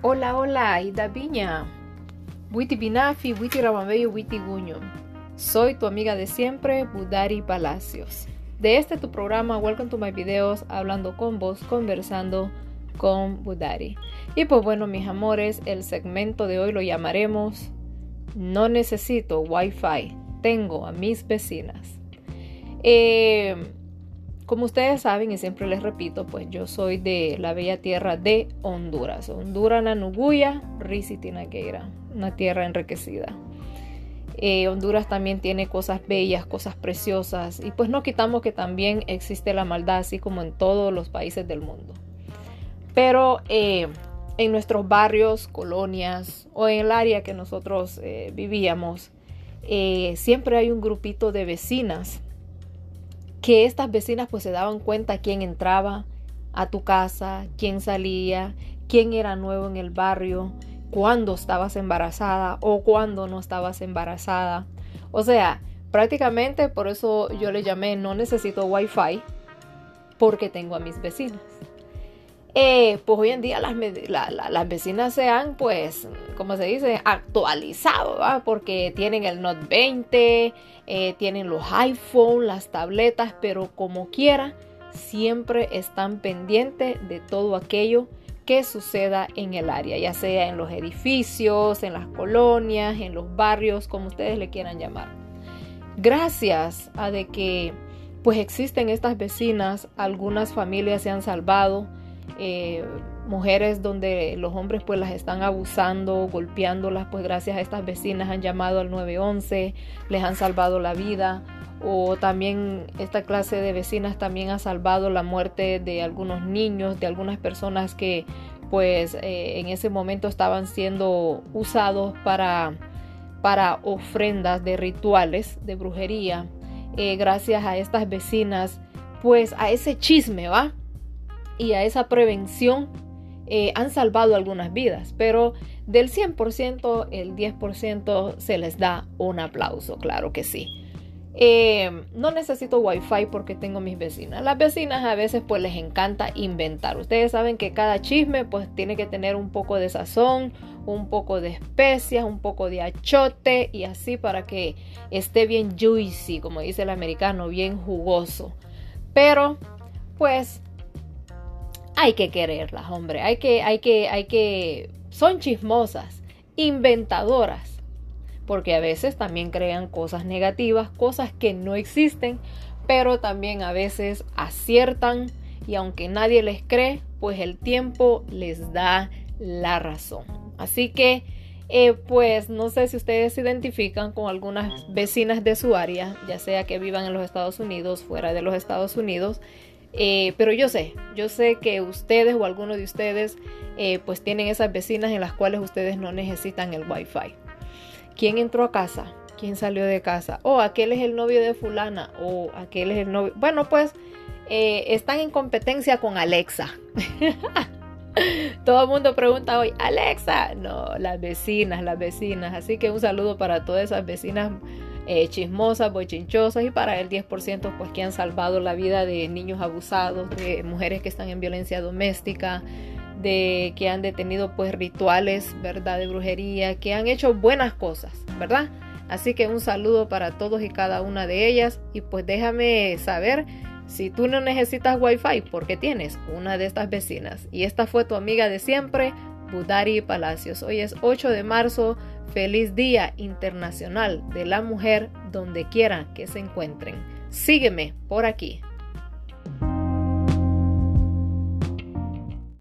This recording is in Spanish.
Hola, hola, Ida Viña. Witi Binafi, Witi Rabambello, Witi Guño. Soy tu amiga de siempre, Budari Palacios. De este tu programa, Welcome to my videos, hablando con vos, conversando con Budari. Y pues bueno, mis amores, el segmento de hoy lo llamaremos No necesito Wi-Fi, tengo a mis vecinas. Eh, como ustedes saben, y siempre les repito, pues yo soy de la bella tierra de Honduras. Honduras, Nanuguya, Risitinaqueira, una tierra enriquecida. Eh, Honduras también tiene cosas bellas, cosas preciosas, y pues no quitamos que también existe la maldad, así como en todos los países del mundo. Pero eh, en nuestros barrios, colonias o en el área que nosotros eh, vivíamos, siempre hay un grupito de vecinas que estas vecinas pues se daban cuenta quién entraba a tu casa, quién salía, quién era nuevo en el barrio, cuándo estabas embarazada o cuándo no estabas embarazada. O sea, prácticamente por eso yo le llamé no necesito wifi porque tengo a mis vecinas. Eh, pues hoy en día las, vecinas se han, pues, como se dice, actualizado, porque tienen el Note 20, eh, tienen los iPhone, las tabletas, pero como quiera, siempre están pendientes de todo aquello que suceda en el área, ya sea en los edificios, en las colonias, en los barrios, como ustedes le quieran llamar. Gracias a de que pues existen estas vecinas, algunas familias se han salvado, eh, mujeres donde los hombres pues las están abusando, golpeándolas, pues gracias a estas vecinas han llamado al 911, les han salvado la vida o también esta clase de vecinas también ha salvado la muerte de algunos niños, de algunas personas que pues eh, en ese momento estaban siendo usados para, para ofrendas de rituales de brujería. Eh, gracias a estas vecinas, pues a ese chisme, ¿va? Y a esa prevención eh, han salvado algunas vidas, pero del 100%, el 10% se les da un aplauso, claro que sí. Eh, no necesito wifi porque tengo mis vecinas. Las vecinas a veces pues les encanta inventar. Ustedes saben que cada chisme pues tiene que tener un poco de sazón, un poco de especias, un poco de achote y así para que esté bien juicy, como dice el americano, bien jugoso. Pero pues hay que quererlas, hombre. Hay que, hay que, hay que. Son chismosas, inventadoras. Porque a veces también crean cosas negativas, cosas que no existen, pero también a veces aciertan y aunque nadie les cree, pues el tiempo les da la razón. Así que, eh, pues no sé si ustedes se identifican con algunas vecinas de su área, ya sea que vivan en los Estados Unidos, fuera de los Estados Unidos, eh, pero yo sé, yo sé que ustedes o alguno de ustedes eh, pues tienen esas vecinas en las cuales ustedes no necesitan el wifi. ¿Quién entró a casa? ¿Quién salió de casa? O oh, aquel es el novio de fulana o aquel es el novio. Bueno, pues eh, están en competencia con Alexa. Todo el mundo pregunta hoy, Alexa. No, las vecinas, las vecinas. Así que un saludo para todas esas vecinas eh, chismosas, bochinchosas y para el 10% pues que han salvado la vida de niños abusados, de mujeres que están en violencia doméstica, de que han detenido pues rituales, ¿verdad? De brujería, que han hecho buenas cosas, ¿verdad? Así que un saludo para todos y cada una de ellas y pues déjame saber si tú no necesitas wifi porque tienes una de estas vecinas y esta fue tu amiga de siempre, Budari Palacios. Hoy es 8 de marzo Feliz Día Internacional de la Mujer donde quiera que se encuentren. Sígueme por aquí.